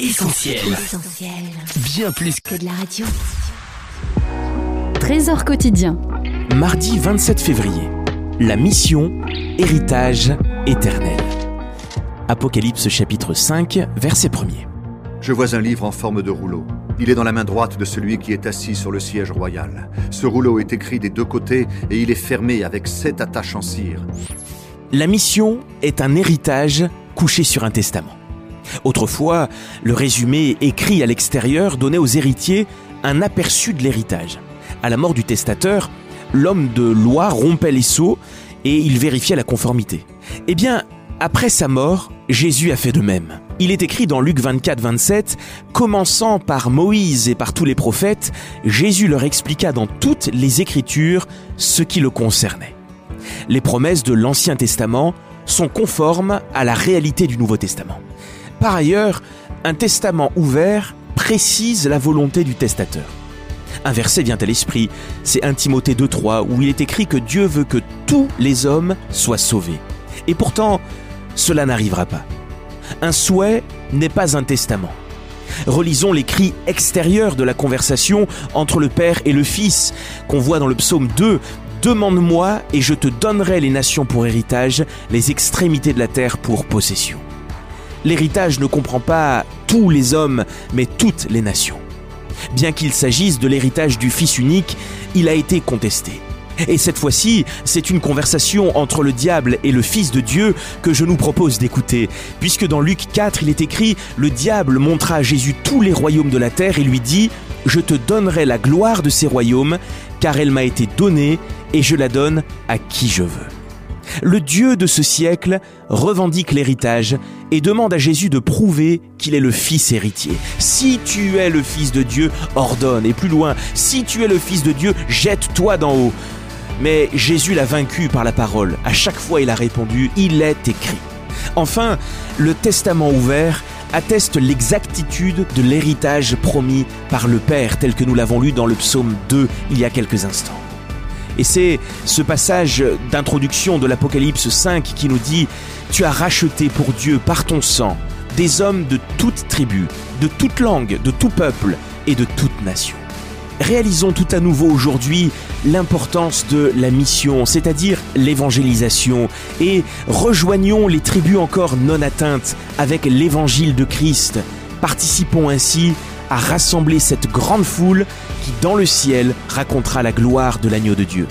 Essentiel. Bien plus que de la radio. Trésor quotidien. Mardi 27 février. La mission, héritage éternel. Apocalypse chapitre 5, verset 1er. Je vois un livre en forme de rouleau. Il est dans la main droite de celui qui est assis sur le siège royal. Ce rouleau est écrit des deux côtés et il est fermé avec sept attaches en cire. La mission est un héritage couché sur un testament. Autrefois, le résumé écrit à l'extérieur donnait aux héritiers un aperçu de l'héritage. À la mort du testateur, l'homme de loi rompait les sceaux et il vérifiait la conformité. Eh bien, après sa mort, Jésus a fait de même. Il est écrit dans Luc 24, 27, commençant par Moïse et par tous les prophètes, Jésus leur expliqua dans toutes les Écritures ce qui le concernait. Les promesses de l'Ancien Testament sont conformes à la réalité du Nouveau Testament. Par ailleurs, un testament ouvert précise la volonté du testateur. Un verset vient à l'esprit, c'est 1 Timothée 2.3 où il est écrit que Dieu veut que tous les hommes soient sauvés. Et pourtant, cela n'arrivera pas. Un souhait n'est pas un testament. Relisons les cris extérieurs de la conversation entre le Père et le Fils qu'on voit dans le psaume 2. Demande-moi et je te donnerai les nations pour héritage, les extrémités de la terre pour possession. L'héritage ne comprend pas tous les hommes, mais toutes les nations. Bien qu'il s'agisse de l'héritage du Fils unique, il a été contesté. Et cette fois-ci, c'est une conversation entre le diable et le Fils de Dieu que je nous propose d'écouter, puisque dans Luc 4, il est écrit, le diable montra à Jésus tous les royaumes de la terre et lui dit, je te donnerai la gloire de ces royaumes, car elle m'a été donnée et je la donne à qui je veux. Le Dieu de ce siècle revendique l'héritage et demande à Jésus de prouver qu'il est le Fils héritier. Si tu es le Fils de Dieu, ordonne. Et plus loin, si tu es le Fils de Dieu, jette-toi d'en haut. Mais Jésus l'a vaincu par la parole. À chaque fois, il a répondu, il est écrit. Enfin, le testament ouvert atteste l'exactitude de l'héritage promis par le Père, tel que nous l'avons lu dans le psaume 2 il y a quelques instants. Et c'est ce passage d'introduction de l'Apocalypse 5 qui nous dit, Tu as racheté pour Dieu par ton sang des hommes de toute tribu, de toute langue, de tout peuple et de toute nation. Réalisons tout à nouveau aujourd'hui l'importance de la mission, c'est-à-dire l'évangélisation, et rejoignons les tribus encore non atteintes avec l'évangile de Christ. Participons ainsi à rassembler cette grande foule qui, dans le ciel, racontera la gloire de l'agneau de Dieu.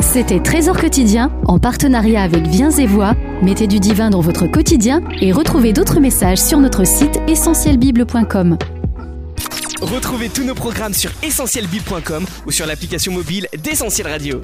C'était Trésor quotidien en partenariat avec Viens et Voix. Mettez du divin dans votre quotidien et retrouvez d'autres messages sur notre site essentielbible.com. Retrouvez tous nos programmes sur essentielbible.com ou sur l'application mobile d'Essentiel Radio.